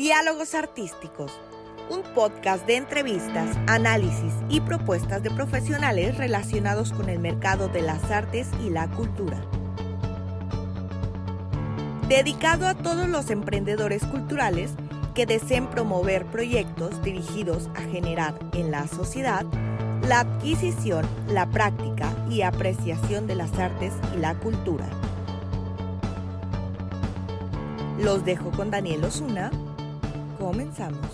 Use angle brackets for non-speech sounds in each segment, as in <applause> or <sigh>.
Diálogos Artísticos, un podcast de entrevistas, análisis y propuestas de profesionales relacionados con el mercado de las artes y la cultura. Dedicado a todos los emprendedores culturales que deseen promover proyectos dirigidos a generar en la sociedad la adquisición, la práctica y apreciación de las artes y la cultura. Los dejo con Daniel Osuna. Comenzamos.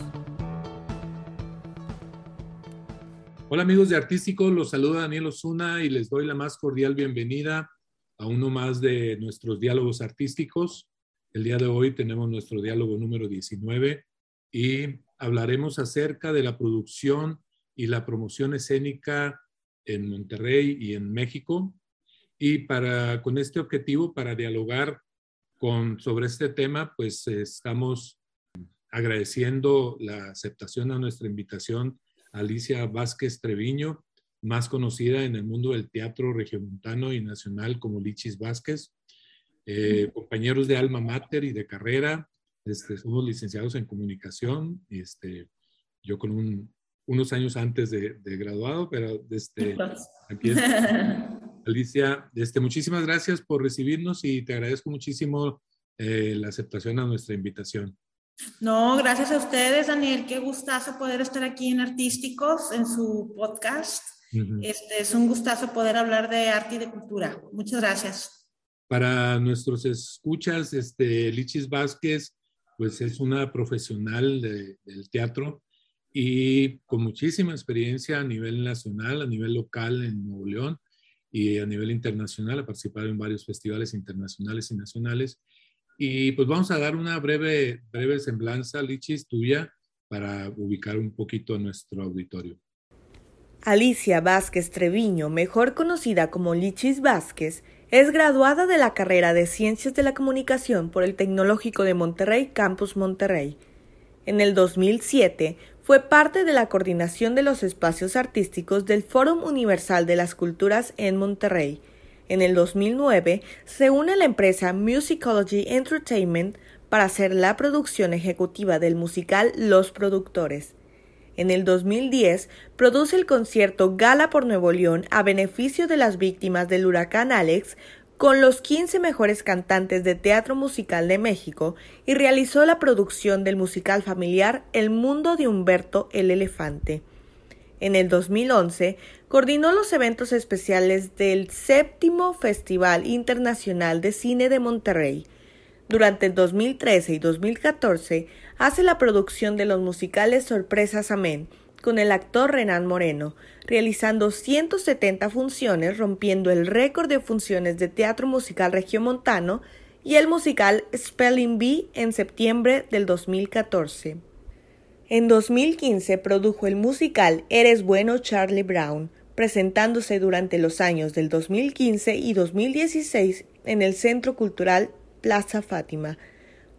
Hola amigos de Artístico, los saluda Daniel Osuna y les doy la más cordial bienvenida a uno más de nuestros diálogos artísticos. El día de hoy tenemos nuestro diálogo número 19 y hablaremos acerca de la producción y la promoción escénica en Monterrey y en México. Y para, con este objetivo, para dialogar con, sobre este tema, pues estamos agradeciendo la aceptación a nuestra invitación a Alicia Vázquez Treviño, más conocida en el mundo del teatro regiomontano y nacional como Lichis Vázquez. Eh, compañeros de alma mater y de carrera, este, somos licenciados en comunicación, este, yo con un unos años antes de, graduado, pero desde aquí <laughs> Alicia, este, muchísimas gracias por recibirnos y te agradezco muchísimo eh, la aceptación a nuestra invitación. No, gracias a ustedes, Daniel. Qué gustazo poder estar aquí en Artísticos, en su podcast. este, es un gustazo poder hablar de arte y de cultura. Muchas gracias. Para nuestros escuchas, este, Lichis Vázquez, pues es una profesional del teatro y con muchísima experiencia a nivel nacional, a nivel local en Nuevo León y a nivel internacional. Ha participado en varios festivales internacionales y nacionales. Y pues vamos a dar una breve, breve semblanza, Lichis, tuya, para ubicar un poquito a nuestro auditorio. Alicia Vázquez Treviño, mejor conocida como Lichis Vázquez, es graduada de la carrera de Ciencias de la Comunicación por el Tecnológico de Monterrey, Campus Monterrey. En el 2007 fue parte de la coordinación de los espacios artísticos del Fórum Universal de las Culturas en Monterrey. En el 2009 se une a la empresa Musicology Entertainment para hacer la producción ejecutiva del musical Los Productores. En el 2010 produce el concierto Gala por Nuevo León a beneficio de las víctimas del huracán Alex con los 15 mejores cantantes de teatro musical de México y realizó la producción del musical familiar El mundo de Humberto el Elefante. En el 2011 coordinó los eventos especiales del séptimo Festival Internacional de Cine de Monterrey. Durante el 2013 y 2014 hace la producción de los musicales Sorpresas Amén, con el actor Renan Moreno, realizando 170 funciones, rompiendo el récord de funciones de teatro musical regiomontano y el musical Spelling Bee en septiembre del 2014. En 2015 produjo el musical Eres bueno Charlie Brown, presentándose durante los años del 2015 y 2016 en el Centro Cultural Plaza Fátima,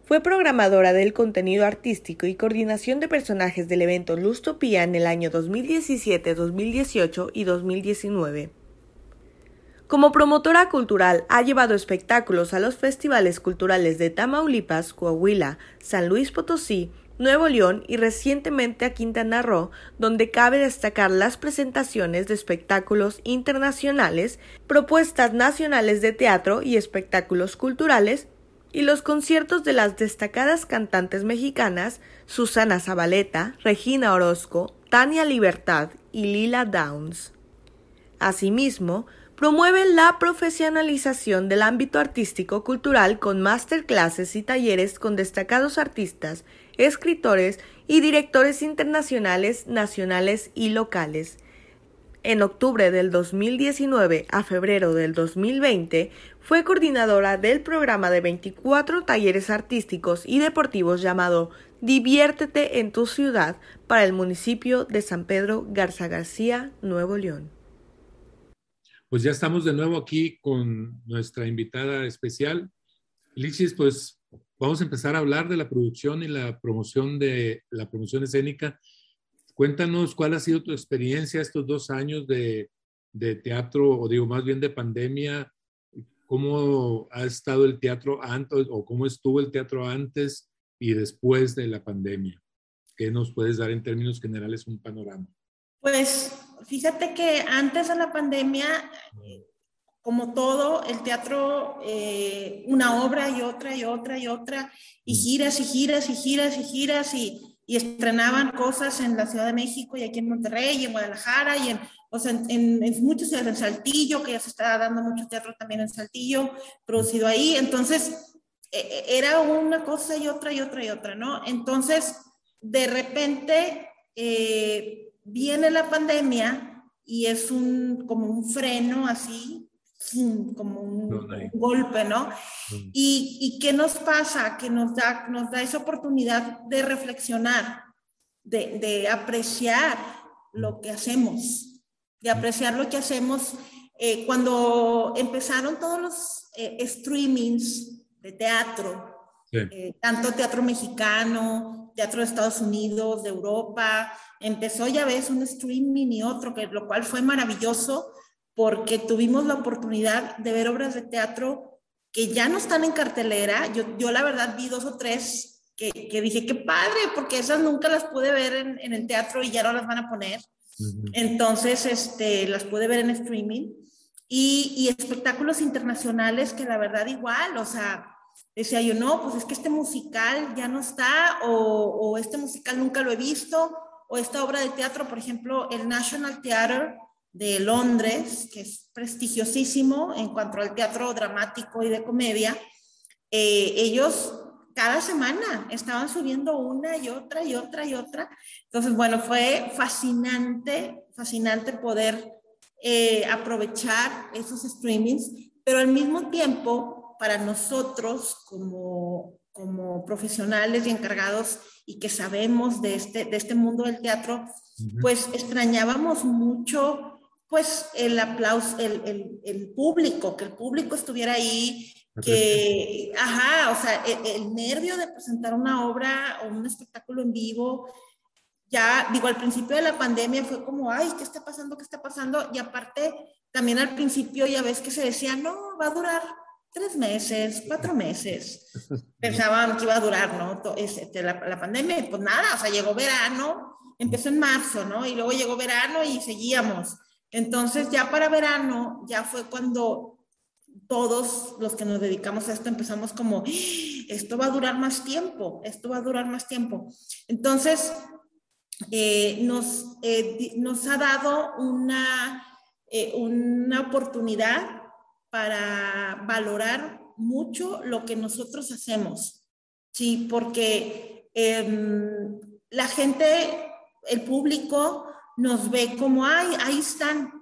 fue programadora del contenido artístico y coordinación de personajes del evento Lustopía en el año 2017, 2018 y 2019. Como promotora cultural ha llevado espectáculos a los festivales culturales de Tamaulipas, Coahuila, San Luis Potosí, Nuevo León y recientemente a Quintana Roo, donde cabe destacar las presentaciones de espectáculos internacionales, propuestas nacionales de teatro y espectáculos culturales y los conciertos de las destacadas cantantes mexicanas Susana Zabaleta, Regina Orozco, Tania Libertad y Lila Downs. Asimismo, promueve la profesionalización del ámbito artístico cultural con masterclasses y talleres con destacados artistas, escritores y directores internacionales, nacionales y locales. En octubre del 2019 a febrero del 2020 fue coordinadora del programa de 24 talleres artísticos y deportivos llamado Diviértete en tu ciudad para el municipio de San Pedro Garza García, Nuevo León. Pues ya estamos de nuevo aquí con nuestra invitada especial. Lichis, pues vamos a empezar a hablar de la producción y la promoción de la promoción escénica. Cuéntanos cuál ha sido tu experiencia estos dos años de, de teatro, o digo más bien de pandemia, cómo ha estado el teatro antes o cómo estuvo el teatro antes y después de la pandemia. ¿Qué nos puedes dar en términos generales un panorama? Pues fíjate que antes de la pandemia, como todo, el teatro, eh, una obra y otra y otra y otra, y giras y giras y giras y giras y, estrenaban cosas en la Ciudad de México y aquí en Monterrey y en Guadalajara y en, o sea, en, en, muchos ciudades, en Saltillo, que ya se está dando mucho teatro también en Saltillo, producido ahí. Entonces, e, e, era una cosa y otra y otra y otra, ¿no? Entonces, de repente eh, viene la pandemia y es un, como un freno así, como un, golpe, ¿no? Y, y, qué nos pasa? Que nos da, nos da esa oportunidad de reflexionar, de, de apreciar lo que hacemos, de apreciar lo que hacemos. Eh, cuando empezaron todos los eh, streamings de teatro, eh, tanto teatro mexicano, teatro de Estados Unidos, de Europa. Empezó, ya ves, un streaming y otro, que, lo cual fue maravilloso porque tuvimos la oportunidad de ver obras de teatro que ya no están en cartelera. Yo, yo la verdad vi dos o tres que, que dije, qué padre, porque esas nunca las pude ver en, en, el teatro y ya no las van a poner. Entonces, este, las pude ver en streaming. Y, y espectáculos internacionales que la verdad igual, o sea, decía yo, no, pues es que este musical ya no está, o, este musical nunca lo he visto, o esta obra de teatro, por ejemplo, el National Theatre de Londres, que es prestigiosísimo en cuanto al teatro dramático y de comedia, eh, ellos cada semana estaban subiendo una y otra y otra y otra. Entonces, bueno, fue fascinante, fascinante poder eh, aprovechar esos streamings, pero al mismo tiempo para nosotros como, como profesionales y encargados y que sabemos de este, de este mundo del teatro, pues extrañábamos mucho pues el aplauso, el, el, el, público, que el público estuviera ahí, que, ajá, o sea, el, el, nervio de presentar una obra o un espectáculo en vivo, ya, digo, al principio de la pandemia fue como, ay, ¿qué está pasando? ¿Qué está pasando? Y aparte, también al principio ya ves que se decía, no, va a durar tres meses, cuatro meses. <laughs> Pensaban que iba a durar, ¿no? Este, la, la, pandemia, pues nada, o sea, llegó verano, empezó en marzo, ¿no? Y luego llegó verano y seguíamos. Entonces, ya para verano, ya fue cuando todos los que nos dedicamos a esto empezamos como, esto va a durar más tiempo, esto va a durar más tiempo. Entonces, eh, nos, eh, nos ha dado una, eh, una oportunidad para valorar mucho lo que nosotros hacemos, ¿sí? Porque em, la gente, el público nos ve como, ay, ahí están,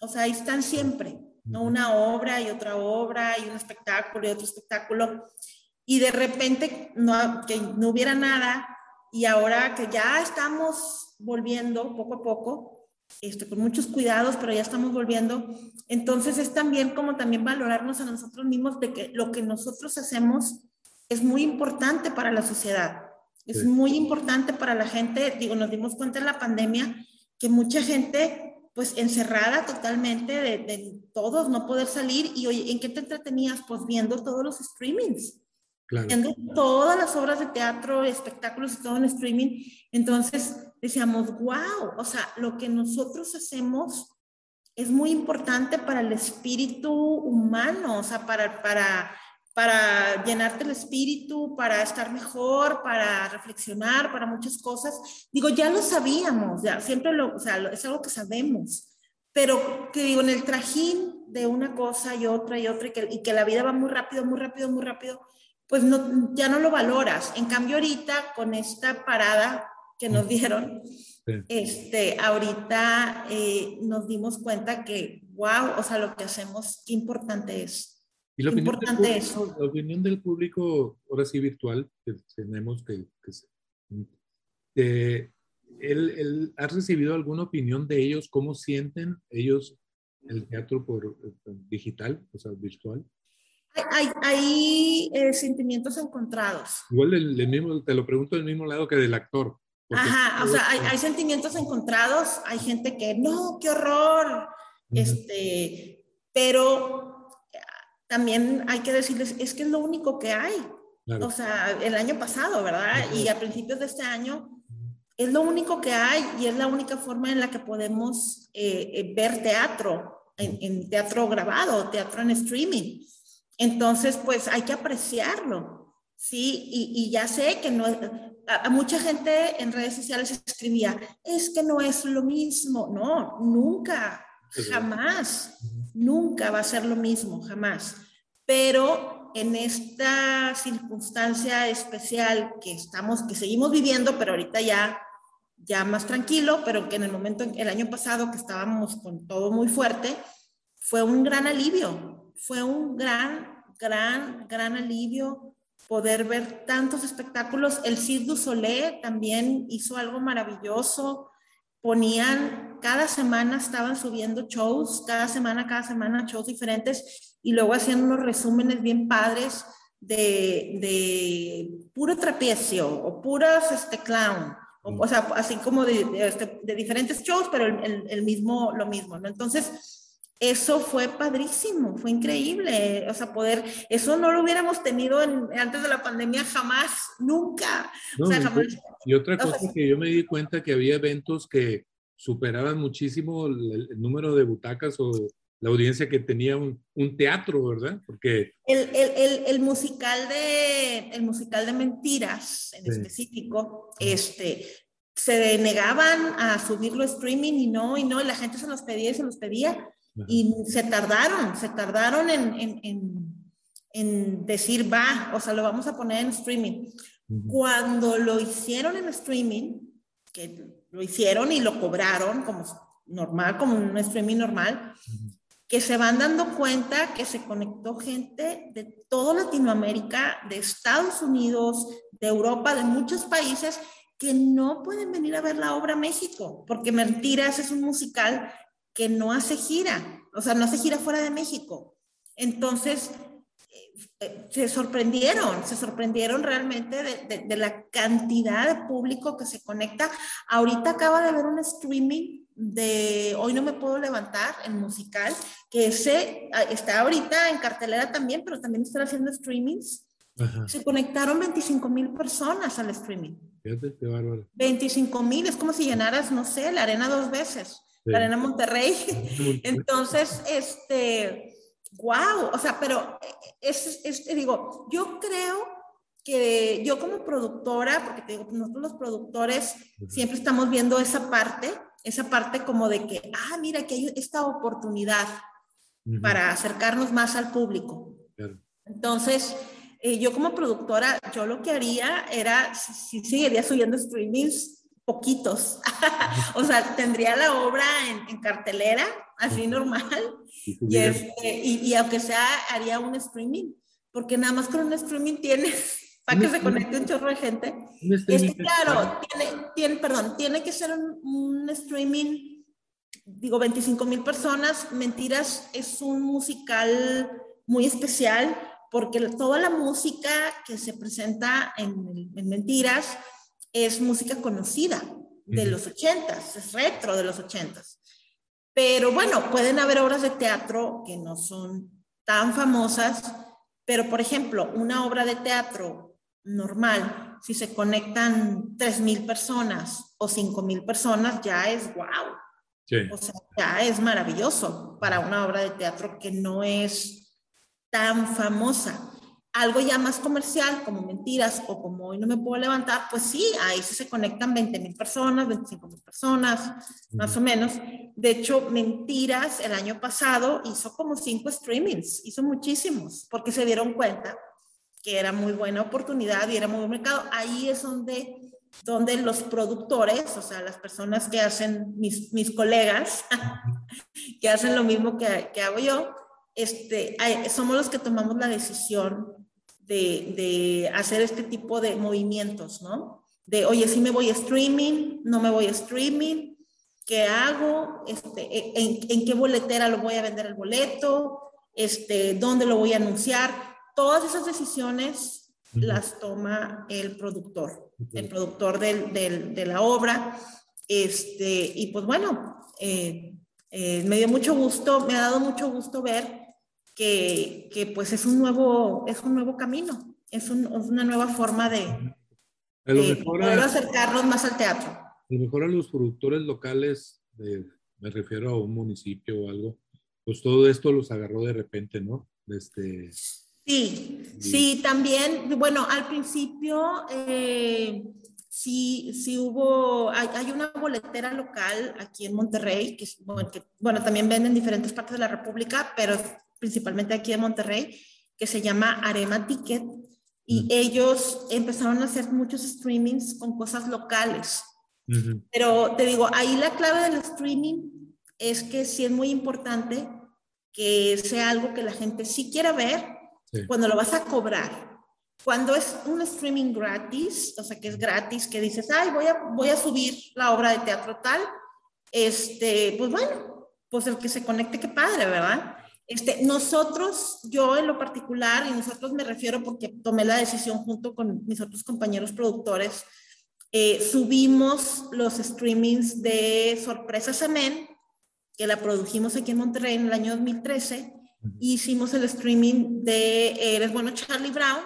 o sea, ahí están siempre, ¿no? Una obra y otra obra y un espectáculo y otro espectáculo, y de repente no, que no hubiera nada, y ahora que ya estamos volviendo poco a poco, este, con muchos cuidados, pero ya estamos volviendo. Entonces es también como también valorarnos a nosotros mismos de que lo que nosotros hacemos es muy importante para la sociedad, es muy importante para la gente. Digo, nos dimos cuenta en la pandemia que mucha gente pues encerrada totalmente de, de todos, no poder salir y oye, ¿en qué te entretenías? Pues viendo todos los streamings. Claro. Viendo todas las obras de teatro, espectáculos y todo en streaming. Entonces, decíamos, wow, o sea, lo que nosotros hacemos es muy importante para el espíritu humano, o sea, para, para, para llenarte el espíritu, para estar mejor, para reflexionar, para muchas cosas. Digo, ya lo sabíamos, ya siempre lo, o sea, es algo que sabemos, pero que digo, en el trajín de una cosa y otra y otra, y que, y que la vida va muy rápido, muy rápido, muy rápido, pues no, ya no lo valoras. En cambio, ahorita con esta parada que nos dieron, este, ahorita eh, nos dimos cuenta que, wow, o sea, lo que hacemos, qué importante es. Y la opinión, importante del público, la opinión del público, ahora sí virtual, que tenemos que... que eh, ¿él, él, ¿Has recibido alguna opinión de ellos? ¿Cómo sienten ellos el teatro por eh, digital, o sea, virtual? Hay, hay eh, sentimientos encontrados. Igual el, el, mismo, te lo pregunto del mismo lado que del actor. Ajá, o sea, hay, hay, sentimientos encontrados, hay gente que, no, qué horror, este, pero eh, también hay que decirles, es que es lo único que hay. O sea, el año pasado, ¿verdad? Y a principios de este año es lo único que hay y es la única forma en la que podemos eh, eh, ver teatro, en, teatro grabado, teatro en streaming. Entonces, pues hay que apreciarlo, ¿sí? Y, ya sé que no, a, mucha gente en redes sociales escribía, es que no es lo mismo. No, nunca, jamás, nunca va a ser lo mismo, jamás. Pero en esta circunstancia especial que estamos, que seguimos viviendo, pero ahorita ya ya más tranquilo, pero que en el momento, el año pasado que estábamos con todo muy fuerte, fue un gran alivio, fue un gran, gran, gran alivio poder ver tantos espectáculos. El Cirque du Soleil también hizo algo maravilloso. Ponían, cada semana estaban subiendo shows, cada semana, cada semana shows diferentes y luego haciendo unos resúmenes bien padres de, de puro trapecio o puros este, clown o, sea, así como de, este, de, diferentes shows, pero el, el, mismo, lo mismo, ¿no? Entonces, eso fue padrísimo, fue increíble, o sea, poder, eso no lo hubiéramos tenido antes de la pandemia jamás, nunca. o sea, jamás, y otra cosa que yo me di cuenta que había eventos que superaban muchísimo el, número de butacas o la audiencia que tenía un, un teatro, ¿verdad? Porque... El, el, el, musical de, el musical de mentiras, en específico, este, se negaban a subirlo streaming y no, y no, y la gente se los pedía y se los pedía. Y se tardaron, se tardaron en, en, en, en, decir, va, o sea, lo vamos a poner en streaming. Cuando lo hicieron en streaming, que lo hicieron y lo cobraron como normal, como un streaming normal, que se van dando cuenta que se conectó gente de toda Latinoamérica, de Estados Unidos, de Europa, de muchos países que no pueden venir a ver la obra a México, porque Mentiras es un musical que no hace gira, o sea, no hace gira fuera de México. Entonces, eh, se sorprendieron, se sorprendieron realmente de, de, la cantidad de público que se conecta. Ahorita acaba de haber un streaming de Hoy no me puedo levantar, en musical, que ese ah, está ahorita en cartelera también, pero también están haciendo streamings. Se conectaron 25 mil personas al streaming. Fíjate qué bárbaro. 25 mil, es como si llenaras, no sé, la arena dos veces, la <laughs> arena Monterrey. Entonces, este, wow, o sea, pero es, es, digo, yo creo que yo como productora, porque te digo, nosotros los productores siempre estamos viendo esa parte, esa parte como de que, ah, mira, que hay esta oportunidad para acercarnos más al público. Entonces, eh, yo como productora, yo lo que haría era, si, seguiría subiendo streamings, poquitos. <laughs> o sea, tendría la obra en, cartelera, así normal, este, y, y, aunque sea, haría un streaming, porque nada más con un streaming tienes <laughs> para que se conecte un chorro de gente. Este, claro, tiene, tiene, perdón, tiene que ser un, streaming, digo, 25 mil personas. Mentiras es un musical muy especial porque toda la música que se presenta en, en Mentiras es música conocida de los ochentas, es retro de los ochentas. Pero bueno, pueden haber obras de teatro que no son tan famosas, pero por ejemplo, una obra de teatro normal, si se conectan 3.000 personas o 5.000 personas, ya es wow. O sea, ya es maravilloso para una obra de teatro que no es tan famosa. Algo ya más comercial, como Mentiras o como Hoy no me puedo levantar, pues sí, ahí se conectan 20.000 personas, 25.000 personas, más o menos. De hecho, Mentiras el año pasado hizo como cinco streamings, hizo muchísimos, porque se dieron cuenta que era muy buena oportunidad y era muy buen mercado. Ahí es donde, donde los productores, o sea, las personas que hacen, mis, mis colegas, <laughs> que hacen lo mismo que, que hago yo, este, somos los que tomamos la decisión de, de, hacer este tipo de movimientos, ¿no? De, oye, si me voy a streaming, no me voy a streaming, ¿qué hago? Este, en, en, qué boletera lo voy a vender el boleto? Este, ¿Dónde lo voy a anunciar? todas esas decisiones las toma el productor, el productor del, del, de la obra. Este, y pues bueno, eh, eh, me dio mucho gusto, me ha dado mucho gusto ver que, que, pues es un nuevo, es un nuevo camino, es, una nueva forma de, poder acercarnos más al teatro. A lo mejor a los productores locales, me refiero a un municipio o algo, pues todo esto los agarró de repente, ¿no? Este, sí, sí, también, bueno, al principio eh, sí, sí hubo, hay, una boletera local aquí en Monterrey, que, bueno, que, bueno, también venden en diferentes partes de la República, pero principalmente aquí en Monterrey, que se llama Arema Ticket, y ellos empezaron a hacer muchos streamings con cosas locales. Pero te digo, ahí la clave del streaming es que sí es muy importante que sea algo que la gente sí quiera ver cuando lo vas a cobrar. Cuando es un streaming gratis, o sea, que es gratis, que dices, ay, voy a, voy a subir la obra de teatro tal, este, pues bueno, pues el que se conecte, qué padre, ¿verdad? Este, nosotros, yo en lo particular, y nosotros me refiero porque tomé la decisión junto con mis otros compañeros productores, eh, subimos los streamings de Sorpresa Semen, que la produjimos aquí en Monterrey en el año 2013. Hicimos el streaming de Eres Bueno Charlie Brown,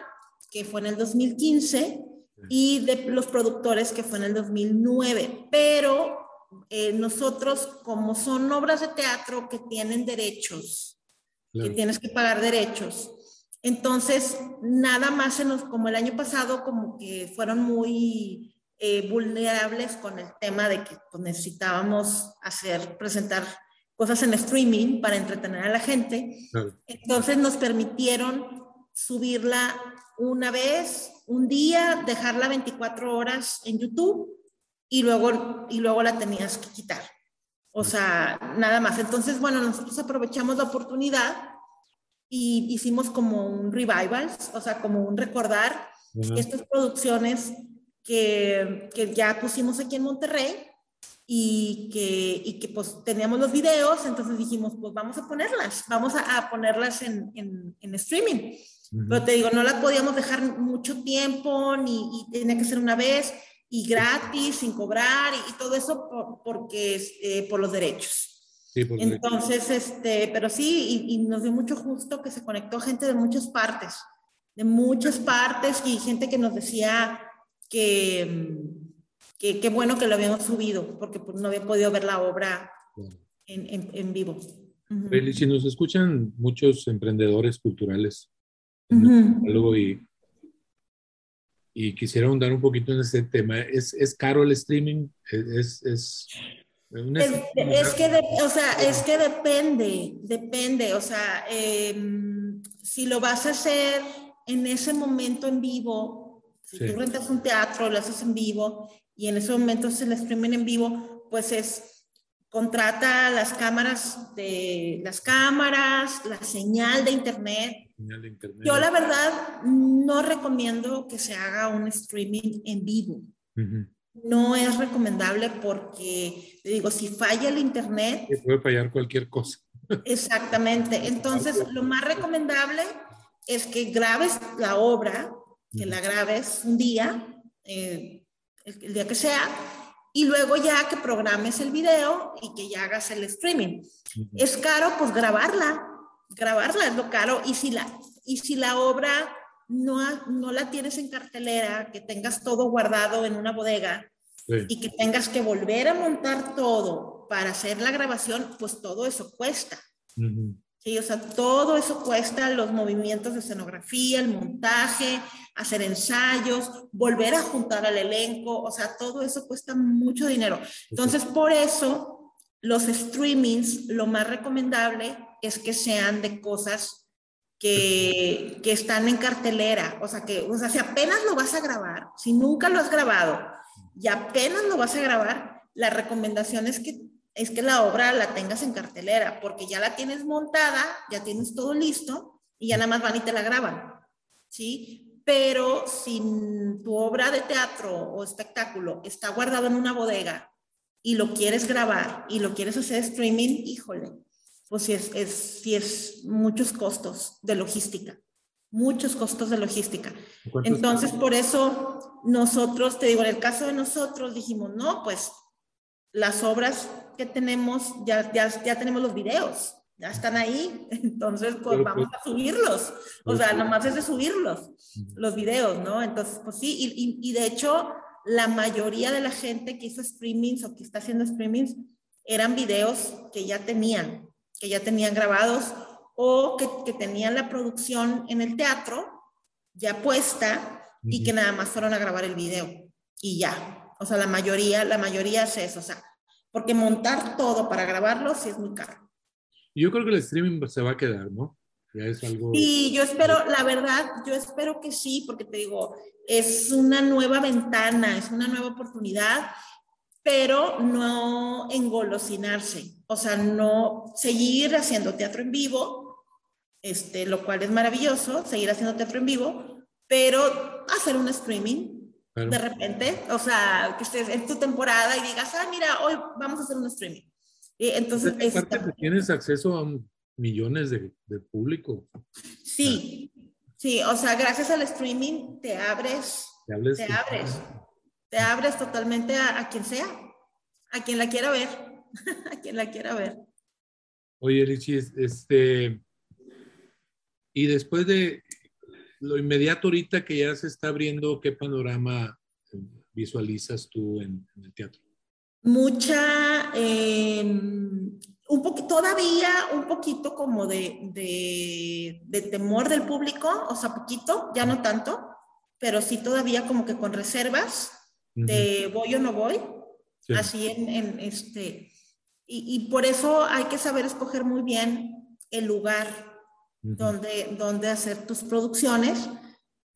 que fue en el 2015, y de los productores, que fue en el 2009. Pero eh, nosotros, como son obras de teatro que tienen derechos, que tienes que pagar derechos, entonces nada más en los, como el año pasado, como que fueron muy eh, vulnerables con el tema de que pues, necesitábamos hacer, presentar cosas en streaming para entretener a la gente. Entonces nos permitieron subirla una vez, un día, dejarla 24 horas en YouTube y luego, y luego la tenías que quitar. O sea, nada más. Entonces, bueno, nosotros aprovechamos la oportunidad y hicimos como un revival, o sea, como un recordar estas producciones que, que, ya pusimos aquí en Monterrey y que, y que pues teníamos los videos, entonces dijimos, pues vamos a ponerlas, vamos a, a ponerlas en, en, en streaming. Pero te digo, no las podíamos dejar mucho tiempo, ni y tenía que ser una vez y gratis, sin cobrar y, todo eso por, porque, este, por los derechos. Sí, por Entonces, derechos. este, pero sí, y, y, nos dio mucho gusto que se conectó gente de muchas partes, de muchas partes y gente que nos decía, que, qué bueno que lo habíamos subido, porque pues, no había podido ver la obra en, en, vivo. Uh Si nos escuchan muchos emprendedores culturales, y, y quisiera ahondar un poquito en ese tema, ¿es, es caro el streaming? ¿Es, es, es, que, o sea, es que depende, depende, o sea, em, si lo vas a hacer en ese momento en vivo, si tú rentas un teatro, lo haces en vivo y en ese momento es el streaming en vivo, pues es contrata las cámaras de las cámaras, la señal de internet. Yo la verdad no recomiendo que se haga un streaming en vivo. No es recomendable porque, digo, si falla el internet... puede fallar cualquier cosa. Exactamente. Entonces, lo más recomendable es que grabes la obra que la grabes un día, eh, el, día que sea, y luego ya que programes el video y que ya hagas el streaming. Es caro, pues grabarla, grabarla es lo caro, y si la, y si la obra no, no la tienes en cartelera, que tengas todo guardado en una bodega y que tengas que volver a montar todo para hacer la grabación, pues todo eso cuesta. Sí, o sea, todo eso cuesta los movimientos de escenografía, el montaje, hacer ensayos, volver a juntar al elenco, o sea, todo eso cuesta mucho dinero. Entonces, por eso, los streamings, lo más recomendable es que sean de cosas que, que están en cartelera, o sea, que, o sea, si apenas lo vas a grabar, si nunca lo has grabado y apenas lo vas a grabar, la recomendación es que es que la obra la tengas en cartelera, porque ya la tienes montada, ya tienes todo listo y ya nada más van y te la graban, ¿sí? Pero si tu obra de teatro o espectáculo está guardado en una bodega y lo quieres grabar y lo quieres hacer streaming, híjole, pues sí es, es, es muchos costos de logística, muchos costos de logística. Entonces, por eso nosotros, te digo, en el caso de nosotros dijimos, no, pues las obras que tenemos, ya, ya, ya tenemos los videos. ya están ahí, <laughs> entonces pues vamos pues a subirlos, o sea, nomás es de subirlos, los videos, ¿no? Entonces, pues sí, y, y, de hecho, la mayoría de la gente que hizo streamings o que está haciendo streamings eran videos que ya tenían, que ya tenían grabados o que, que tenían la producción en el teatro ya puesta y que nada más fueron a grabar el video y ya. O sea, la mayoría, la mayoría es eso, o sea, porque montar todo para grabarlo sí es muy caro. Yo creo que el streaming se va a quedar, ¿no? Ya es algo... Sí, yo espero, la verdad, yo espero que sí, porque te digo, es una nueva ventana, es una nueva oportunidad, pero no engolosinarse, o sea, no seguir haciendo teatro en vivo, este, lo cual es maravilloso, seguir haciendo teatro en vivo, pero hacer un streaming de repente, o sea, que estés en tu temporada y digas, ah, mira, hoy vamos a hacer un streaming. Y entonces, es parte que tienes acceso a millones de, de público. Sí, sí, o sea, gracias al streaming te abres, te, te abres, te abres totalmente a, a, quien sea, a quien la quiera ver, a <laughs> quien la quiera ver. Oye, Lichis, este, y después de, lo inmediato ahorita que ya se está abriendo, ¿qué panorama eh, visualizas tú en, el teatro? Mucha, em, un todavía un poquito como de, de, temor del público, o sea, poquito, ya no tanto, pero sí todavía como que con reservas de voy o no voy, así en, en este, y, y, por eso hay que saber escoger muy bien el lugar donde, donde hacer tus producciones,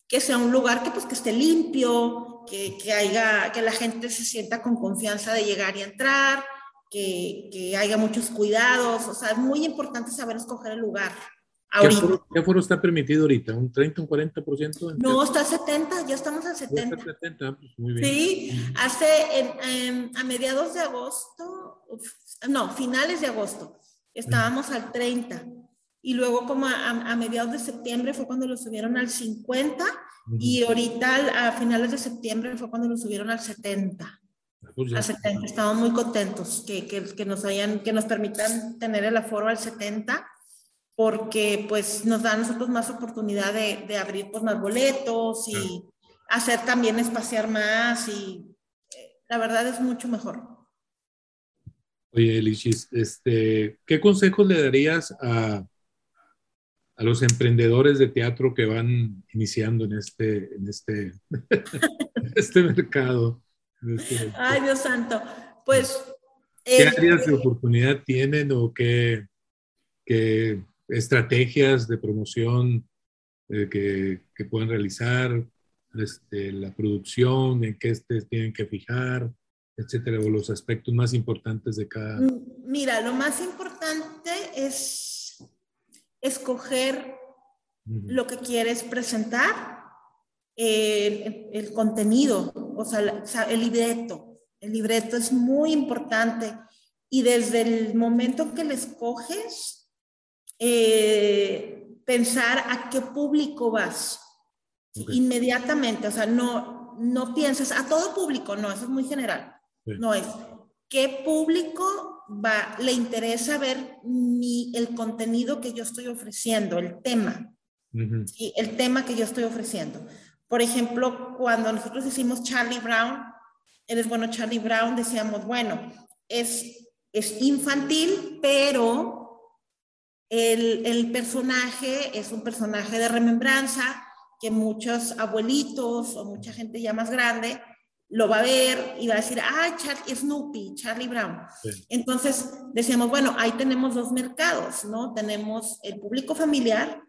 que sea un lugar que, pues, que esté limpio, que, que, haya, que la gente se sienta con confianza de llegar y entrar, que, que haya muchos cuidados, o sea, es muy importante saber escoger el lugar. ¿Qué aforo, está permitido ahorita? ¿Un 30, un 40%? No, está a 70, ya estamos al 70. 70 pues muy bien. Sí, hace a mediados de agosto, no, finales de agosto, estábamos al 30 y luego como a, mediados de septiembre fue cuando lo subieron al 50 y ahorita a finales de septiembre fue cuando lo subieron al 70. Ah, pues a 70. Estamos muy contentos que, que, que, nos hayan, que nos permitan tener el aforo al 70 porque pues nos da a nosotros más oportunidad de, de abrir pues más boletos y hacer también espaciar más y eh, la verdad es mucho mejor. Oye, Elichis, este, ¿qué consejos le darías a, a los emprendedores de teatro que van iniciando en este, en este, <laughs> este mercado. Este Ay, Dios santo. Pues. ¿Qué eh, áreas de oportunidad tienen o qué, qué estrategias de promoción eh, que, que, pueden realizar? Este, la producción, en qué este, tienen que fijar, etcétera, o los aspectos más importantes de cada. Mira, lo más importante es escoger lo que quieres presentar, el, contenido, o sea, el libreto. El libreto es muy importante y desde el momento que le escoges, eh, pensar a qué público vas. Inmediatamente, o sea, no, no pienses a todo público, no, eso es muy general. No es qué público va, le interesa ver mi, el contenido que yo estoy ofreciendo, el tema, el tema que yo estoy ofreciendo. Por ejemplo, cuando nosotros hicimos Charlie Brown, eres bueno Charlie Brown, decíamos, bueno, es, es infantil, pero el, el personaje es un personaje de remembranza que muchos abuelitos o mucha gente ya más grande lo va a ver y va a decir, ah, Snoopy, Charlie Brown. Entonces decíamos, bueno, ahí tenemos dos mercados, ¿no? Tenemos el público familiar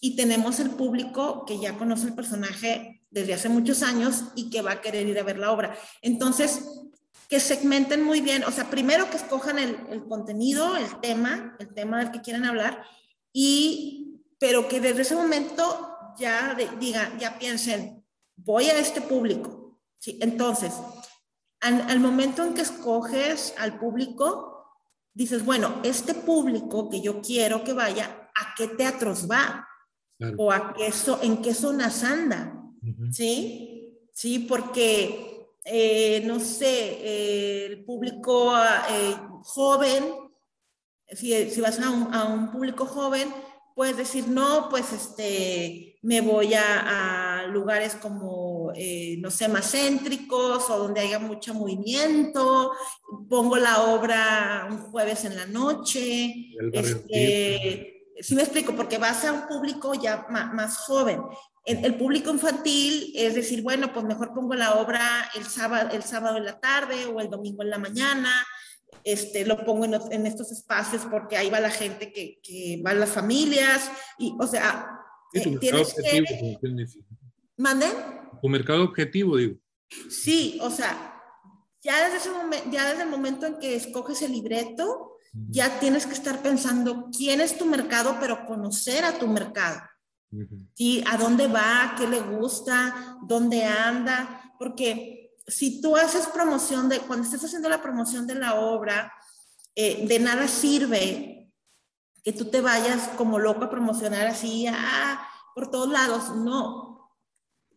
y tenemos el público que ya conoce el personaje desde hace muchos años y que va a querer ir a ver la obra. Entonces, que segmenten muy bien, o sea, primero que escojan el, el contenido, el tema, el tema del que quieren hablar, y, pero que desde ese momento ya digan, ya piensen, voy a este público, Sí, entonces, al, momento en que escoges al público, dices, bueno, este público que yo quiero que vaya, ¿a qué teatros va? O a qué en qué zonas anda, ¿sí? Sí, porque, eh, no sé, el público eh, joven si, si vas a un, a un, público joven, puedes decir, no, pues este, me voy a, a lugares como, eh, no sé, más céntricos o donde haya mucho movimiento, pongo la obra un jueves en la noche, este, sí me explico, porque vas a un público ya más, joven. El, público infantil es decir, bueno, pues mejor pongo la obra el sábado, el sábado en la tarde o el domingo en la mañana, este, lo pongo en, en estos espacios porque ahí va la gente que, que van las familias, y, o sea, sí, eh, tienes objetivo, que... ¿Manden? Tu mercado objetivo, digo. Sí, o sea, ya desde, ese momento, ya desde el momento en que escoges el libreto, ya tienes que estar pensando quién es tu mercado, pero conocer a tu mercado. Uh -huh. ¿Sí? ¿A dónde va? ¿Qué le gusta? ¿Dónde anda? Porque si tú haces promoción de, cuando estés haciendo la promoción de la obra, eh, de nada sirve que tú te vayas como loco a promocionar así, ah, por todos lados. No.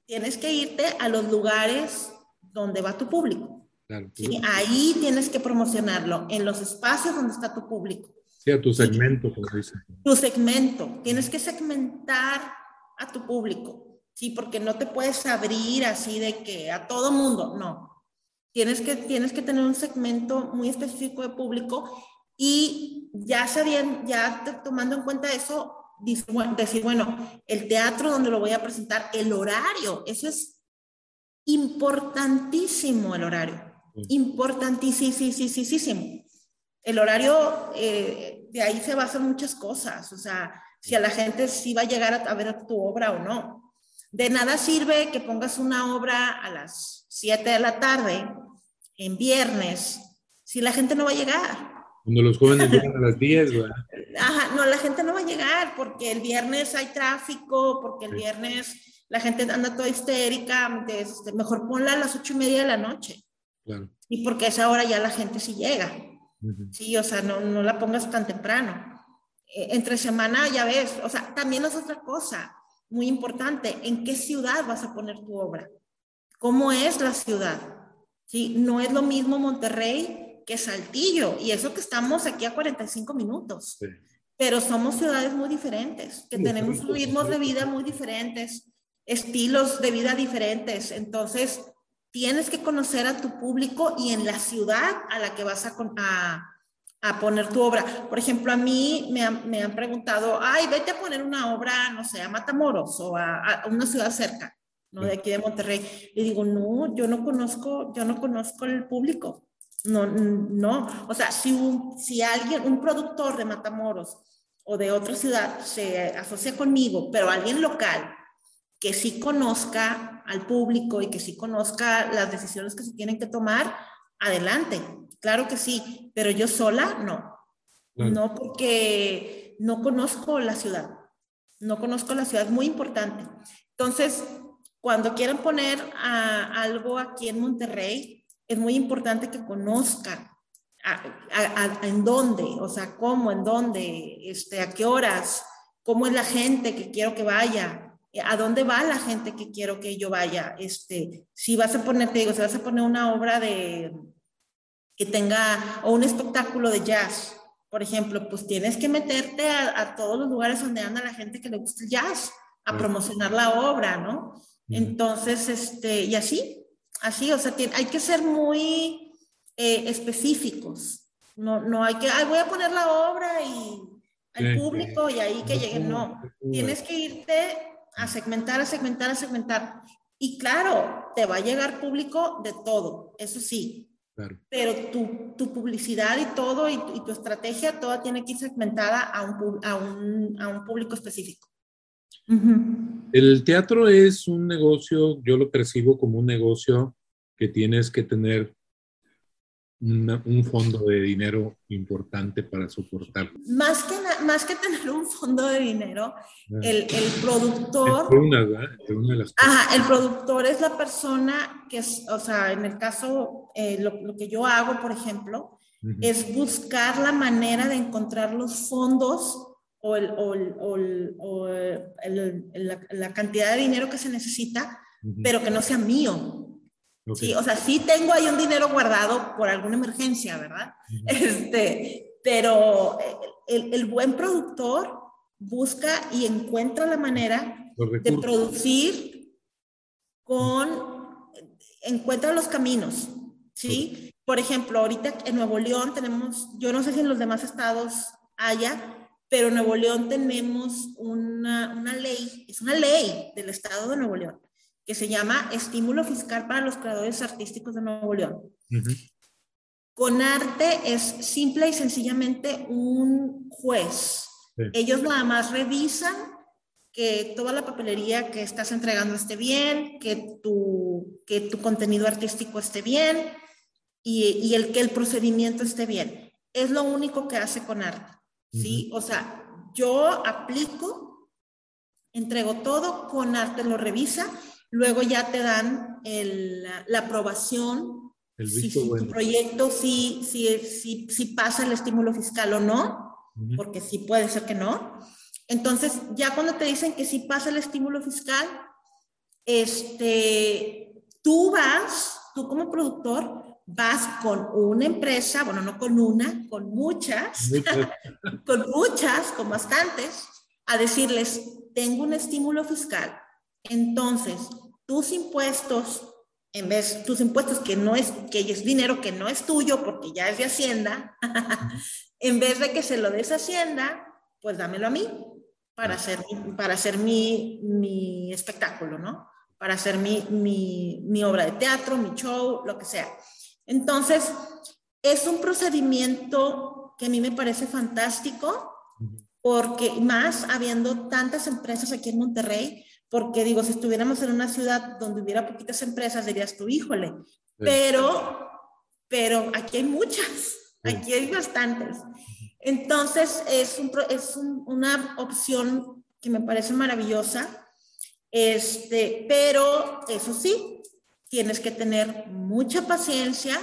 Tienes que irte a los lugares donde va tu público. Claro, ¿sí? Ahí tienes que promocionarlo, en los espacios donde está tu público. Sí, a tu segmento, como. Tu segmento. Tienes que segmentar a tu público, ¿sí? Porque no te puedes abrir así de que a todo mundo, no. Tienes que, tienes que tener un segmento muy específico de público y ya sabiendo, ya te, tomando en cuenta eso, decir, bueno, el teatro donde lo voy a presentar, el horario, eso es importantísimo el horario importantísimo. El horario, eh, de ahí se basan muchas cosas, o sea, si a la gente sí va a llegar a, a, ver tu obra o no. De nada sirve que pongas una obra a las 7 de la tarde, en viernes, si la gente no va a llegar. Cuando los jóvenes llegan a las 10, ¿verdad? <laughs> Ajá, no, la gente no va a llegar porque el viernes hay tráfico, porque el viernes la gente anda toda histérica, este, mejor ponla a las ocho y media de la noche. Claro. Y porque a esa hora ya la gente sí llega. Uh -huh. Sí, o sea, no, no la pongas tan temprano. Eh, entre semana ya ves, o sea, también es otra cosa muy importante. ¿En qué ciudad vas a poner tu obra? ¿Cómo es la ciudad? Sí, no es lo mismo Monterrey que Saltillo. Y eso que estamos aquí a 45 minutos. Sí. Pero somos ciudades muy diferentes, que sí, tenemos ritmos de vida muy diferentes, estilos de vida diferentes. Entonces, tienes que conocer a tu público y en la ciudad a la que vas a, a, a poner tu obra. Por ejemplo, a mí me, han, me han preguntado, ay, vete a poner una obra, no sé, a Matamoros o a, a una ciudad cerca, ¿no? De aquí de Monterrey. Y digo, no, yo no conozco, yo no conozco el público. No, no. O sea, si, un, si alguien, un productor de Matamoros o de otra ciudad se asocia conmigo, pero alguien local que sí conozca al público y que sí conozca las decisiones que se tienen que tomar, adelante. Claro que sí, pero yo sola no. Claro. No porque no conozco la ciudad. No conozco la ciudad, es muy importante. Entonces, cuando quieran poner a, algo aquí en Monterrey, es muy importante que conozcan a, a, en dónde, o sea, cómo, en dónde, este, a qué horas, cómo es la gente que quiero que vaya, a dónde va la gente que quiero que yo vaya. Este, si vas a poner, te digo, si vas a poner una obra de que tenga, o un espectáculo de jazz, por ejemplo, pues tienes que meterte a, a todos los lugares donde anda la gente que le gusta el jazz, a promocionar la obra, ¿no? Entonces, este, y así, así, o sea, tiene, hay que ser muy eh, específicos. No, no hay que, ay, voy a poner la obra y al público y ahí que lleguen, no. Tienes que irte a segmentar, a segmentar, a segmentar. Y claro, te va a llegar público de todo, eso sí. Claro. Pero tu, tu, publicidad y todo, y, y, tu estrategia, toda tiene que ir segmentada a un, a un, a un público específico. Uh -huh. El teatro es un negocio, yo lo percibo como un negocio que tienes que tener una, un fondo de dinero importante para soportar. Más que, más que tener un fondo de dinero, ah. el, el, productor... Una, una de las ajá, el productor es la persona que es, o sea, en el caso, eh, lo, lo, que yo hago, por ejemplo, uh -huh. es buscar la manera de encontrar los fondos o, el, o, el, o, el, o la, la, cantidad de dinero que se necesita, uh -huh. pero que no sea mío. Okay. Sí, o sea, sí tengo ahí un dinero guardado por alguna emergencia, ¿verdad? Uh -huh. Este, pero el, el, buen productor busca y encuentra la manera de producir con, encuentra los caminos, ¿sí? Por ejemplo, ahorita en Nuevo León tenemos, yo no sé si en los demás estados haya, pero en Nuevo León tenemos una, una ley, es una ley del estado de Nuevo León, que se llama Estímulo Fiscal para los Creadores Artísticos de Nuevo León. Con arte es simple y sencillamente un juez. Ellos nada más revisan que toda la papelería que estás entregando esté bien, que tu, que tu contenido artístico esté bien y, y el que el procedimiento esté bien. Es lo único que hace con arte. ¿sí? O sea, yo aplico, entrego todo, con arte lo revisa, luego ya te dan el, la, aprobación si, tu proyecto sí, sí, pasa el estímulo fiscal o no, porque sí puede ser que no. Entonces, ya cuando te dicen que sí pasa el estímulo fiscal, este, tú vas, tú como productor, vas con una empresa, bueno, no con una, con muchas, <laughs> con muchas, con bastantes, a decirles, tengo un estímulo fiscal. Entonces, tus impuestos en vez tus impuestos que no es que es dinero que no es tuyo porque ya es de Hacienda, <laughs> en vez de que se lo des a Hacienda, pues dámelo a mí para hacer para hacer mi, mi espectáculo, ¿no? Para hacer mi, mi, mi obra de teatro, mi show, lo que sea. Entonces, es un procedimiento que a mí me parece fantástico porque más habiendo tantas empresas aquí en Monterrey, porque digo, si estuviéramos en una ciudad donde hubiera poquitas empresas, dirías tú, híjole, pero, pero aquí hay muchas, aquí hay bastantes. Entonces, es, un, es una opción que me parece maravillosa, este, pero eso sí, tienes que tener mucha paciencia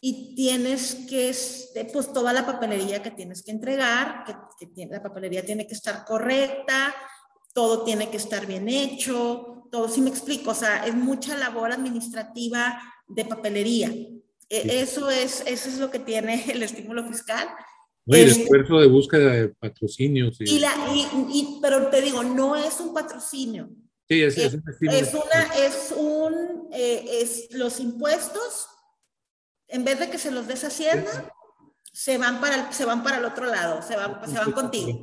y tienes que, este, pues toda la papelería que tienes que entregar, que, que la papelería tiene que estar correcta, todo tiene que estar bien hecho, todo, si me explico, o sea, es mucha labor administrativa de papelería. E, eso, es, eso es lo que tiene <laughs> el estímulo fiscal. el esfuerzo de búsqueda de patrocinios. Y... la, y, pero te digo, no es un patrocinio. Sí, es, es, es, una, es un, eh, es los impuestos, en vez de que se los des Hacienda, se van para el, se van para el otro lado, se van, se van contigo.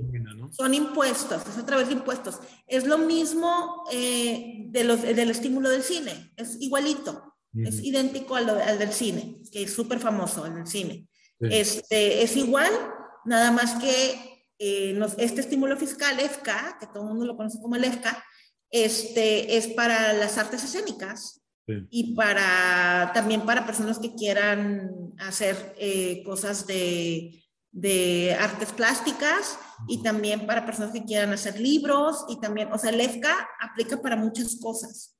Son impuestos, es otra vez impuestos. Es lo mismo eh, de los, del estímulo del cine, es igualito, es idéntico al, al, del cine, que es súper famoso, el del cine. Este, es igual, nada más que eh, este estímulo fiscal, EFCA, que todo el mundo lo conoce como el EFCA, este, es para las artes escénicas y para también para personas que quieran hacer eh, cosas de, de, artes plásticas y también para personas que quieran hacer libros y también, o sea, el EFCA aplica para muchas cosas.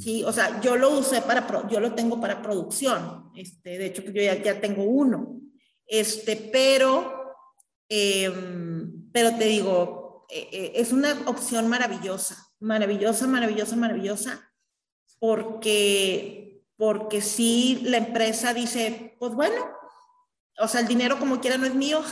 Sí, o sea, yo lo usé para, yo lo tengo para producción, este, de hecho yo ya, ya tengo uno, este, pero, em, pero te digo, eh, eh, es una opción maravillosa, maravillosa, maravillosa, maravillosa, porque, porque si la empresa dice, pues bueno, o sea, el dinero como quiera no es mío,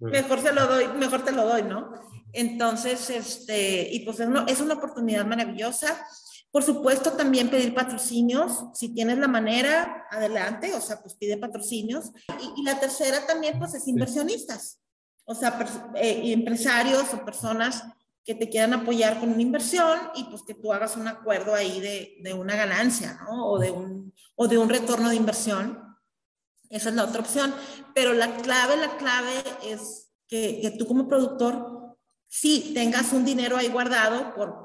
mejor se lo doy, mejor te lo doy, ¿no? Entonces, este, y pues es una, es una oportunidad maravillosa. Por supuesto, también pedir patrocinios, si tienes la manera, adelante, o sea, pues pide patrocinios. Y, y la tercera también, pues es inversionistas, o sea, eh, empresarios o personas que te quieran apoyar con una inversión y pues que tú hagas un acuerdo ahí de, de una ganancia, ¿no? O de, un, o de un retorno de inversión. Esa es la otra opción. Pero la clave, la clave es que, que tú como productor, sí, tengas un dinero ahí guardado por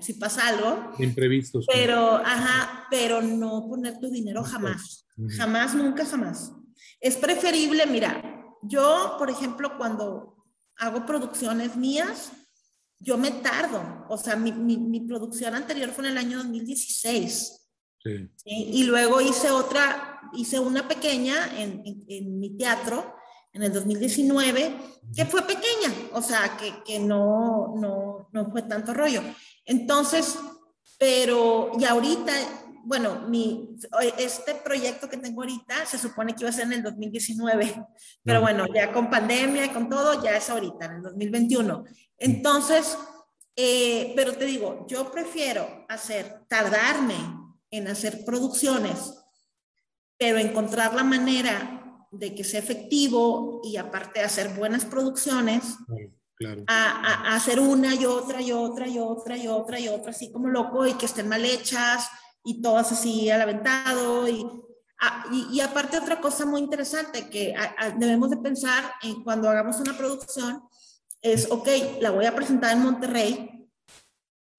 si pasa algo. Imprevistos. Pero, ajá, pero no poner tu dinero jamás. Jamás, nunca, jamás. Es preferible, mira, yo, por ejemplo, cuando hago producciones mías, yo me tardo, o sea, mi, mi, producción anterior fue en el año 2016. Sí. Y luego hice otra, hice una pequeña en, en, mi teatro en el 2019, que fue pequeña, o sea, que, que no, no, no fue tanto rollo. Entonces, pero, y ahorita bueno, mi, este proyecto que tengo ahorita se supone que iba a ser en el 2019, pero bueno, ya con pandemia y con todo, ya es ahorita, en el 2021. Entonces, eh, pero te digo, yo prefiero hacer, tardarme en hacer producciones, pero encontrar la manera de que sea efectivo y aparte hacer buenas producciones, A, hacer una y otra y otra y otra y otra y otra, así como loco y que estén mal hechas y todas así al aventado. Y, y, aparte otra cosa muy interesante que debemos de pensar en cuando hagamos una producción es, ok, la voy a presentar en Monterrey,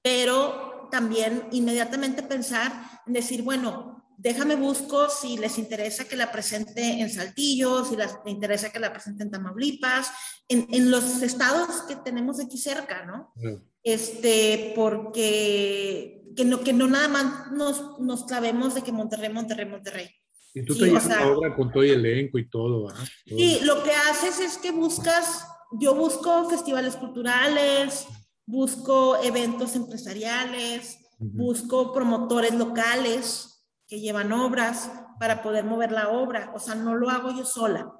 pero también inmediatamente pensar en decir, bueno, déjame busco si les interesa que la presente en Saltillo, si les interesa que la presente en Tamaulipas, en, en los estados que tenemos aquí cerca, ¿no? Este, porque que no, que no nada más nos, nos clavemos de que Monterrey, Monterrey, Monterrey. Y tú te llevas la obra con todo el elenco y todo, ¿ah? Sí, lo que haces es que buscas, yo busco festivales culturales, busco eventos empresariales, busco promotores locales, que llevan obras para poder mover la obra. O sea, no lo hago yo sola,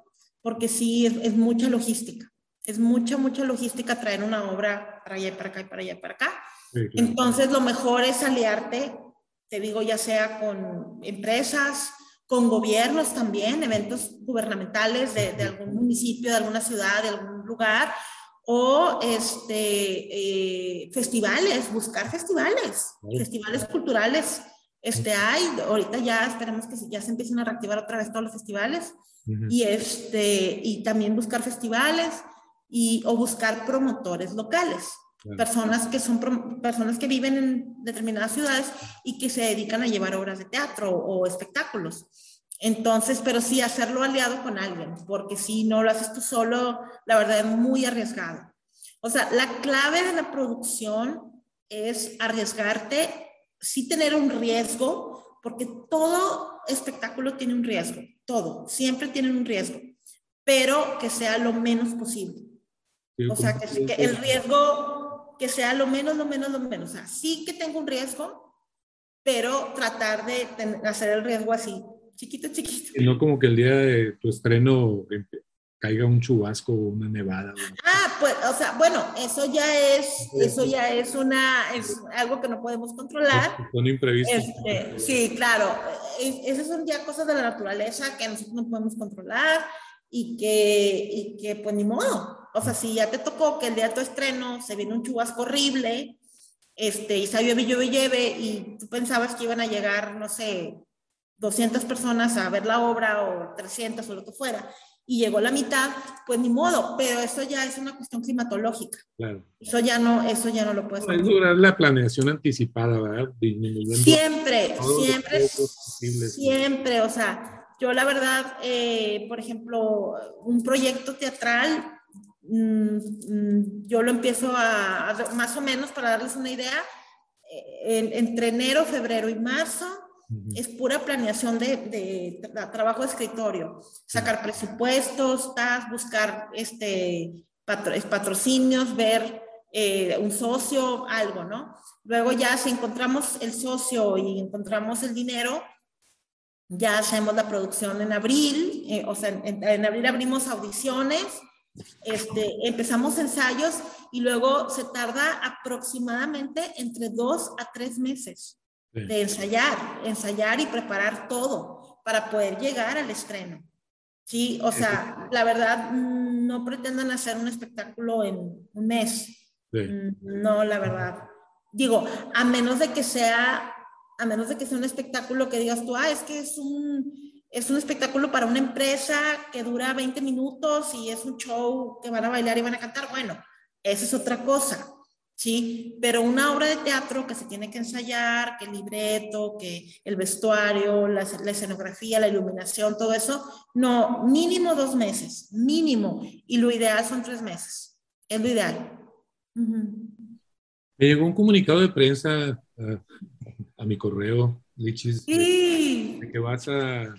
porque sí es, mucha logística. Es mucha, mucha logística traer una obra para allá y para acá y para allá y para acá. Entonces, lo mejor es aliarte, te digo, ya sea con empresas, con gobiernos también, eventos gubernamentales de, de algún municipio, de alguna ciudad, de algún lugar, o este, eh, festivales, buscar festivales, festivales culturales este, hay, ahorita ya esperemos que ya se empiecen a reactivar otra vez todos los festivales y, este, y también buscar festivales y, o buscar promotores locales. Personas que son personas que viven en determinadas ciudades y que se dedican a llevar obras de teatro o, espectáculos. Entonces, pero sí hacerlo aliado con alguien, porque si no lo haces tú solo, la verdad es muy arriesgado. O sea, la clave de la producción es arriesgarte sí tener un riesgo, porque todo espectáculo tiene un riesgo, todo, siempre tiene un riesgo, pero que sea lo menos posible. o sea, que, el riesgo, que sea lo menos, lo menos, lo menos. O sea, sí que tengo un riesgo, pero tratar de hacer el riesgo así, chiquito, chiquito. Y no como que el día de tu estreno caiga un chubasco o una nevada. Ah, pues, o sea, bueno, eso ya es, eso ya es una, es algo que no podemos controlar. Son imprevistos. Este, sí, claro. Esas son ya cosas de la naturaleza que nosotros no podemos controlar y que, y que pues ni modo. O sea, si ya te tocó que el día de tu estreno se viene un chubasco horrible, este, y salió llueve, lleve, y tú pensabas que iban a llegar, no sé, 200 personas a ver la obra o 300 o lo que fuera, y llegó la mitad, pues ni modo, pero eso ya es una cuestión climatológica. Claro. Eso ya no, eso ya no lo puedes hacer. Durar la planeación anticipada, ¿verdad? Siempre, siempre, siempre, o sea, yo la verdad, eh, por ejemplo, un proyecto teatral, mm, mm, yo lo empiezo a, más o menos, para darles una idea, eh, entre enero, febrero y marzo, es pura planeación de, trabajo de escritorio, sacar presupuestos, buscar este, patrocinios, ver eh, un socio, algo, ¿no? Luego ya si encontramos el socio y encontramos el dinero, ya hacemos la producción en abril, eh, o sea, en, abril abrimos audiciones, este, empezamos ensayos y luego se tarda aproximadamente entre dos a tres meses de ensayar, ensayar y preparar todo para poder llegar al estreno. Sí, o sea, la verdad, no pretendan hacer un espectáculo en un mes. Mm, no, la verdad. Digo, a menos de que sea, a menos de que sea un espectáculo que digas tú, ah, es que es un, es un espectáculo para una empresa que dura 20 minutos y es un show que van a bailar y van a cantar. Bueno, esa es otra cosa. ¿Sí? Pero una obra de teatro que se tiene que ensayar, que el libreto, que el vestuario, la, escenografía, la iluminación, todo eso, no, mínimo dos meses, mínimo, y lo ideal son tres meses, es lo ideal. Me llegó un comunicado de prensa uh, a mi correo, Lichis, sí. de, que vas a,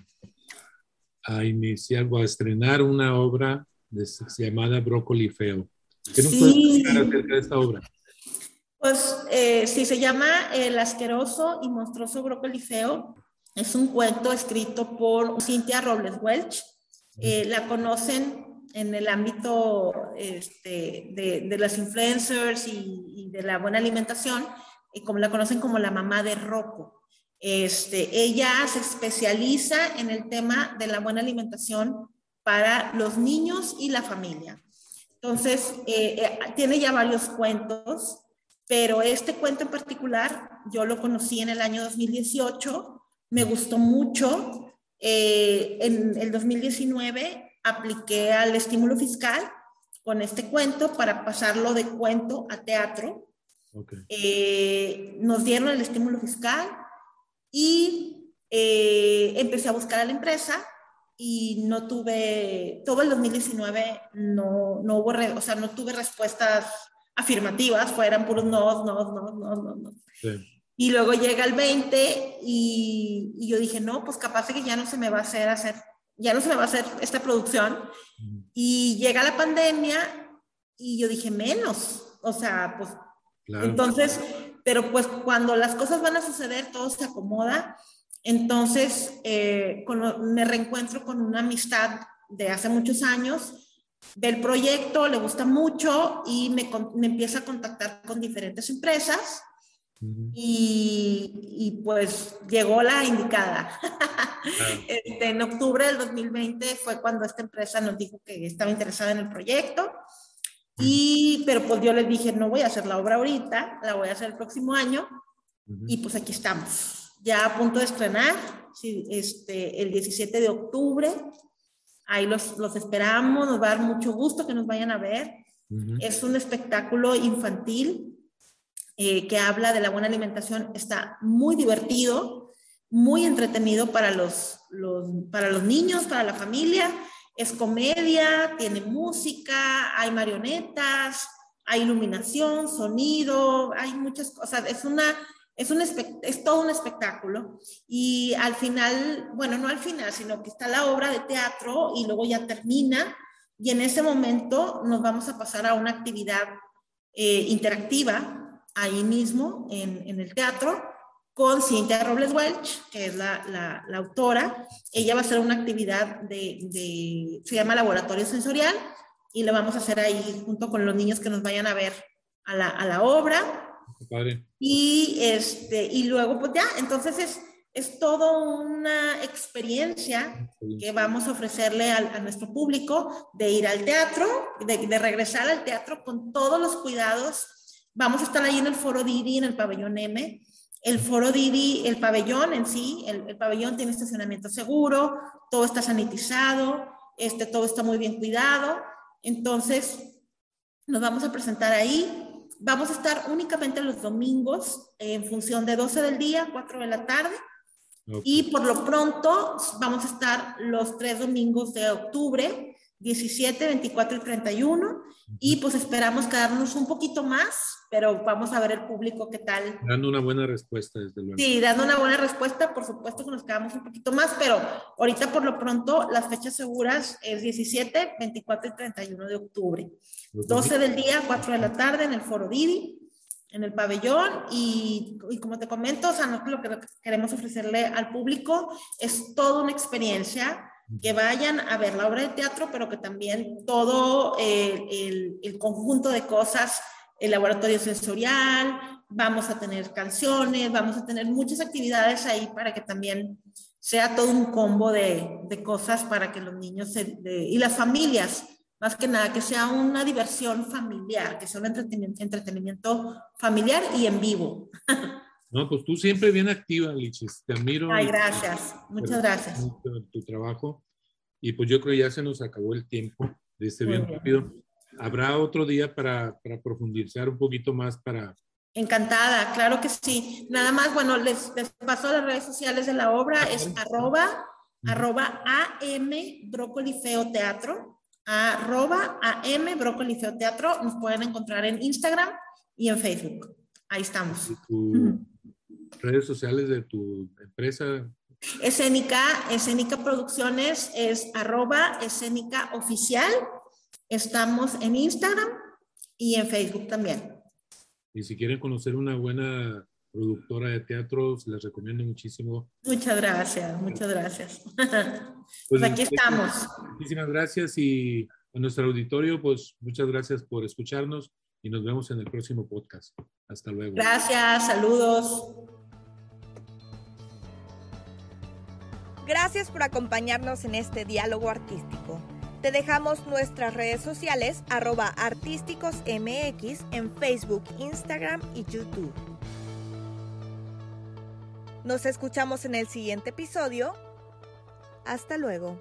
a iniciar o a estrenar una obra de, llamada Brócoli Feo. ¿Qué nos puedes decir acerca de esta obra? Pues eh, sí, se llama El asqueroso y monstruoso brócoli feo. Es un cuento escrito por Cynthia Robles Welch. Eh, la conocen en el ámbito este, de, de, las influencers y, y, de la buena alimentación, y como la conocen como la mamá de Rocco. Este, ella se especializa en el tema de la buena alimentación para los niños y la familia. Entonces, eh, eh, tiene ya varios cuentos, pero este cuento en particular yo lo conocí en el año 2018, me gustó mucho. Eh, en el 2019 apliqué al estímulo fiscal con este cuento para pasarlo de cuento a teatro. Okay. nos dieron el estímulo fiscal y empecé a buscar a la empresa y no tuve, todo el 2019 no, no hubo, o sea, no tuve respuestas afirmativas, fueran puros no, no, no, no, no, no. Y luego llega el 20 y, y, yo dije, no, pues capaz de que ya no se me va a hacer hacer, ya no se me va a hacer esta producción. Y llega la pandemia y yo dije, menos, o sea, pues, entonces, pero pues cuando las cosas van a suceder, todo se acomoda. Entonces, eh, me reencuentro con una amistad de hace muchos años, del proyecto, le gusta mucho y me, me empieza a contactar con diferentes empresas. y, y, pues llegó la indicada. <laughs> este, en octubre del 2020 fue cuando esta empresa nos dijo que estaba interesada en el proyecto. Y, pero pues yo les dije, no voy a hacer la obra ahorita, la voy a hacer el próximo año. Y pues aquí estamos ya a punto de estrenar, este, el 17 de octubre. Ahí los, los, esperamos, nos va a dar mucho gusto que nos vayan a ver. Es un espectáculo infantil eh, que habla de la buena alimentación. Está muy divertido, muy entretenido para los, los, para los niños, para la familia. Es comedia, tiene música, hay marionetas, hay iluminación, sonido, hay muchas cosas. Es una es, un es todo un espectáculo. Y al final, bueno, no al final, sino que está la obra de teatro y luego ya termina. Y en ese momento nos vamos a pasar a una actividad eh, interactiva ahí mismo en, en, el teatro con Cynthia Robles Welch, que es la, la, la, autora. Ella va a hacer una actividad de, de, se llama Laboratorio Sensorial y lo vamos a hacer ahí junto con los niños que nos vayan a ver a la, a la obra y, este, y luego, pues ya, entonces es, es toda una experiencia que vamos a ofrecerle a, nuestro público de ir al teatro, de, de, regresar al teatro con todos los cuidados. Vamos a estar ahí en el Foro Didi, en el pabellón M. El Foro Didi, el pabellón en sí, el, el pabellón tiene estacionamiento seguro, todo está sanitizado, este, todo está muy bien cuidado. Entonces, nos vamos a presentar ahí Vamos a estar únicamente los domingos en función de 12 del día, 4 de la tarde. Y por lo pronto vamos a estar los tres domingos de octubre, 17, 24 y 31. Y pues esperamos quedarnos un poquito más pero vamos a ver el público qué tal. Dando una buena respuesta, desde luego. Sí, dando una buena respuesta, por supuesto que nos quedamos un poquito más, pero ahorita por lo pronto las fechas seguras es 17, 24 y 31 de octubre. 12 del día, 4 de la tarde en el Foro Didi, en el pabellón y, y como te comento, o sea, no, lo que queremos ofrecerle al público es toda una experiencia que vayan a ver la obra de teatro, pero que también todo el, el, el conjunto de cosas el laboratorio sensorial, vamos a tener canciones, vamos a tener muchas actividades ahí para que también sea todo un combo de, de cosas para que los niños y las familias, más que nada, que sea una diversión familiar, que sea un entretenimiento familiar y en vivo. <laughs> No, pues tú siempre bien activa, Lichis. Te admiro. Ay, gracias. Muchas gracias. Tu trabajo. Y pues yo creo que ya se nos acabó el tiempo de este bien rápido habrá otro día para, para, profundizar un poquito más para... Encantada, claro que sí. Nada más, bueno, les, les paso las redes sociales de la obra, es arroba, arroba AM Brócoli Feo Teatro, arroba AM Brócoli Feo Teatro, nos pueden encontrar en Instagram y en Facebook. Ahí estamos. Redes sociales de tu empresa? Escénica, Escénica Producciones es arroba escénica oficial Estamos en Instagram y en Facebook también. Y si quieren conocer una buena productora de teatro, les recomiendo muchísimo. Muchas gracias, muchas gracias. <laughs> Pues, aquí estamos. Muchísimas gracias y a nuestro auditorio, pues muchas gracias por escucharnos y nos vemos en el próximo podcast. Hasta luego. Gracias, saludos. Gracias por acompañarnos en este diálogo artístico. Te dejamos nuestras redes sociales arroba artísticosmx en Facebook, Instagram y YouTube. Nos escuchamos en el siguiente episodio. Hasta luego.